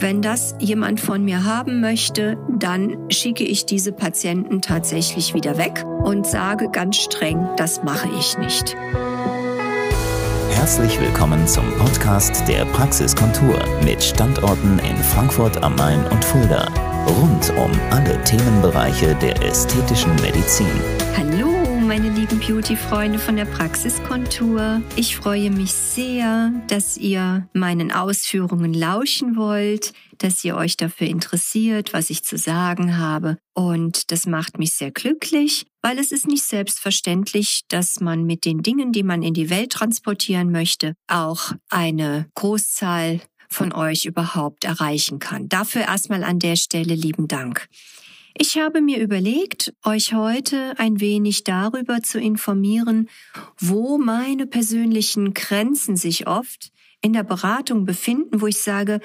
Wenn das jemand von mir haben möchte, dann schicke ich diese Patienten tatsächlich wieder weg und sage ganz streng, das mache ich nicht. Herzlich willkommen zum Podcast der Praxiskontur mit Standorten in Frankfurt am Main und Fulda. Rund um alle Themenbereiche der ästhetischen Medizin. Hallo meine lieben Beauty-Freunde von der Praxiskontur. Ich freue mich sehr, dass ihr meinen Ausführungen lauschen wollt, dass ihr euch dafür interessiert, was ich zu sagen habe. Und das macht mich sehr glücklich, weil es ist nicht selbstverständlich, dass man mit den Dingen, die man in die Welt transportieren möchte, auch eine Großzahl von euch überhaupt erreichen kann. Dafür erstmal an der Stelle lieben Dank. Ich habe mir überlegt, euch heute ein wenig darüber zu informieren, wo meine persönlichen Grenzen sich oft in der Beratung befinden, wo ich sage,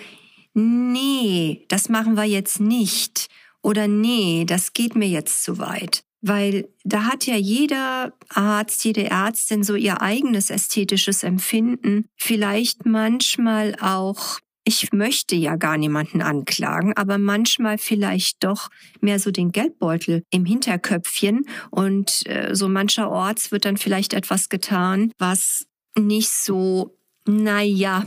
nee, das machen wir jetzt nicht oder nee, das geht mir jetzt zu weit. Weil da hat ja jeder Arzt, jede Ärztin so ihr eigenes ästhetisches Empfinden, vielleicht manchmal auch ich möchte ja gar niemanden anklagen, aber manchmal vielleicht doch mehr so den Geldbeutel im Hinterköpfchen und äh, so mancherorts wird dann vielleicht etwas getan, was nicht so, naja,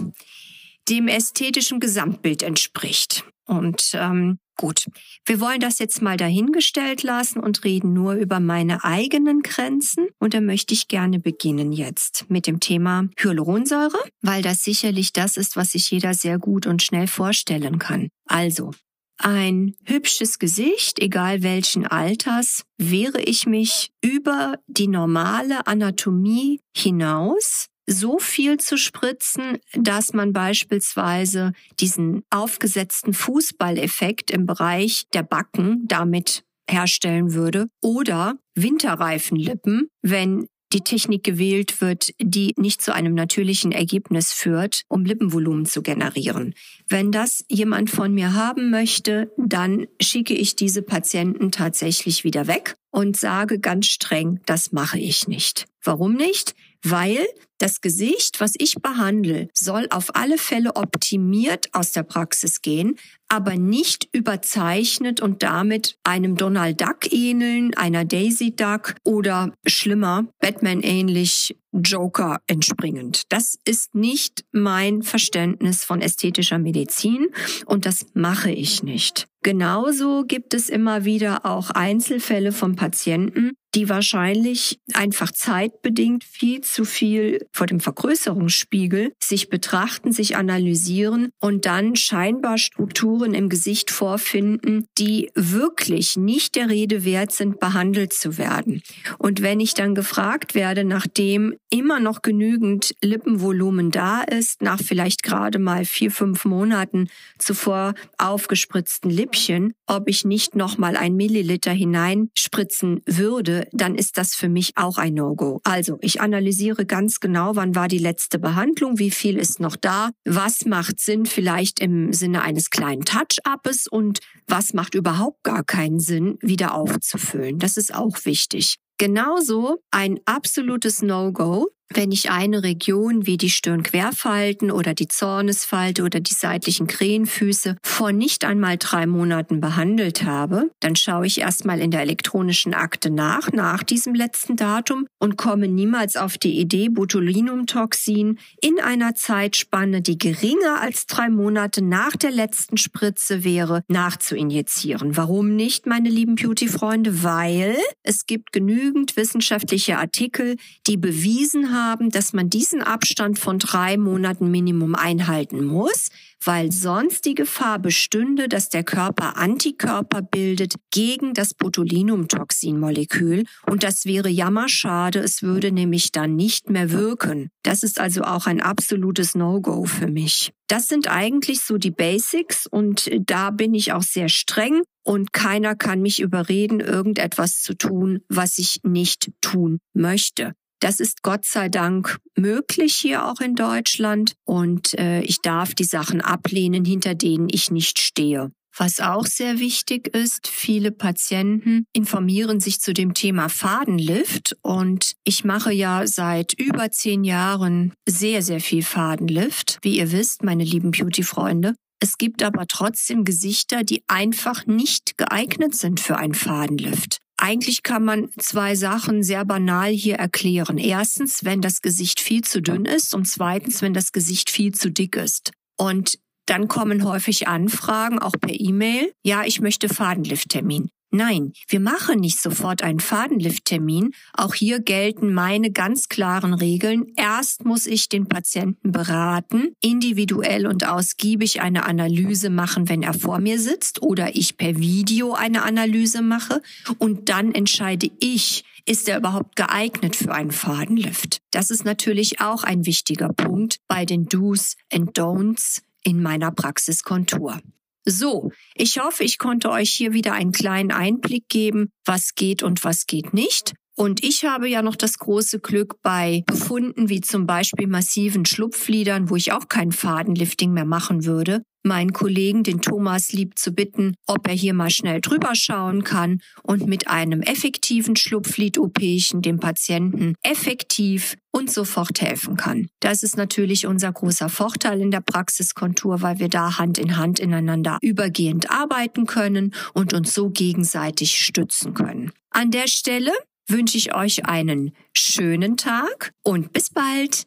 dem ästhetischen Gesamtbild entspricht. Und ähm, gut, wir wollen das jetzt mal dahingestellt lassen und reden nur über meine eigenen Grenzen. Und da möchte ich gerne beginnen jetzt mit dem Thema Hyaluronsäure, weil das sicherlich das ist, was sich jeder sehr gut und schnell vorstellen kann. Also, ein hübsches Gesicht, egal welchen Alters, wehre ich mich über die normale Anatomie hinaus so viel zu spritzen, dass man beispielsweise diesen aufgesetzten Fußballeffekt im Bereich der Backen damit herstellen würde oder Winterreifenlippen, wenn die Technik gewählt wird, die nicht zu einem natürlichen Ergebnis führt, um Lippenvolumen zu generieren. Wenn das jemand von mir haben möchte, dann schicke ich diese Patienten tatsächlich wieder weg und sage ganz streng, das mache ich nicht. Warum nicht? Weil das Gesicht, was ich behandle, soll auf alle Fälle optimiert aus der Praxis gehen, aber nicht überzeichnet und damit einem Donald Duck ähneln, einer Daisy Duck oder schlimmer, Batman ähnlich Joker entspringend. Das ist nicht mein Verständnis von ästhetischer Medizin und das mache ich nicht. Genauso gibt es immer wieder auch Einzelfälle von Patienten, die wahrscheinlich einfach zeitbedingt viel zu viel vor dem Vergrößerungsspiegel sich betrachten, sich analysieren und dann scheinbar Strukturen im Gesicht vorfinden, die wirklich nicht der Rede wert sind, behandelt zu werden. Und wenn ich dann gefragt werde, nachdem immer noch genügend Lippenvolumen da ist, nach vielleicht gerade mal vier, fünf Monaten zuvor aufgespritzten Lippchen, ob ich nicht nochmal ein Milliliter hineinspritzen würde, dann ist das für mich auch ein No-Go. Also ich analysiere ganz genau, wann war die letzte Behandlung, wie viel ist noch da, was macht Sinn vielleicht im Sinne eines kleinen Touch-Upes und was macht überhaupt gar keinen Sinn, wieder aufzufüllen. Das ist auch wichtig. Genauso ein absolutes No-Go wenn ich eine Region wie die Stirnquerfalten oder die Zornesfalte oder die seitlichen Krähenfüße vor nicht einmal drei Monaten behandelt habe, dann schaue ich erstmal in der elektronischen Akte nach, nach diesem letzten Datum und komme niemals auf die Idee, Botulinumtoxin in einer Zeitspanne, die geringer als drei Monate nach der letzten Spritze wäre, nachzuinjizieren. Warum nicht, meine lieben Beauty-Freunde? Weil es gibt genügend wissenschaftliche Artikel, die bewiesen haben, haben, dass man diesen Abstand von drei Monaten Minimum einhalten muss, weil sonst die Gefahr bestünde, dass der Körper Antikörper bildet gegen das Botulinumtoxinmolekül und das wäre jammerschade, es würde nämlich dann nicht mehr wirken. Das ist also auch ein absolutes No-Go für mich. Das sind eigentlich so die Basics und da bin ich auch sehr streng und keiner kann mich überreden, irgendetwas zu tun, was ich nicht tun möchte. Das ist Gott sei Dank möglich hier auch in Deutschland und äh, ich darf die Sachen ablehnen, hinter denen ich nicht stehe. Was auch sehr wichtig ist, viele Patienten informieren sich zu dem Thema Fadenlift und ich mache ja seit über zehn Jahren sehr, sehr viel Fadenlift, wie ihr wisst, meine lieben Beauty-Freunde. Es gibt aber trotzdem Gesichter, die einfach nicht geeignet sind für einen Fadenlift. Eigentlich kann man zwei Sachen sehr banal hier erklären. Erstens, wenn das Gesicht viel zu dünn ist und zweitens, wenn das Gesicht viel zu dick ist. Und dann kommen häufig Anfragen, auch per E-Mail. Ja, ich möchte Fadenlifttermin. Nein, wir machen nicht sofort einen Fadenlifttermin. Auch hier gelten meine ganz klaren Regeln. Erst muss ich den Patienten beraten, individuell und ausgiebig eine Analyse machen, wenn er vor mir sitzt oder ich per Video eine Analyse mache. Und dann entscheide ich, ist er überhaupt geeignet für einen Fadenlift? Das ist natürlich auch ein wichtiger Punkt bei den Do's and Don'ts in meiner Praxiskontur. So, ich hoffe, ich konnte euch hier wieder einen kleinen Einblick geben, was geht und was geht nicht. Und ich habe ja noch das große Glück bei Befunden wie zum Beispiel massiven Schlupfliedern, wo ich auch kein Fadenlifting mehr machen würde, meinen Kollegen, den Thomas, lieb zu bitten, ob er hier mal schnell drüber schauen kann und mit einem effektiven Schlupflied-OPchen dem Patienten effektiv und sofort helfen kann. Das ist natürlich unser großer Vorteil in der Praxiskontur, weil wir da Hand in Hand ineinander übergehend arbeiten können und uns so gegenseitig stützen können. An der Stelle wünsche ich euch einen schönen Tag und bis bald.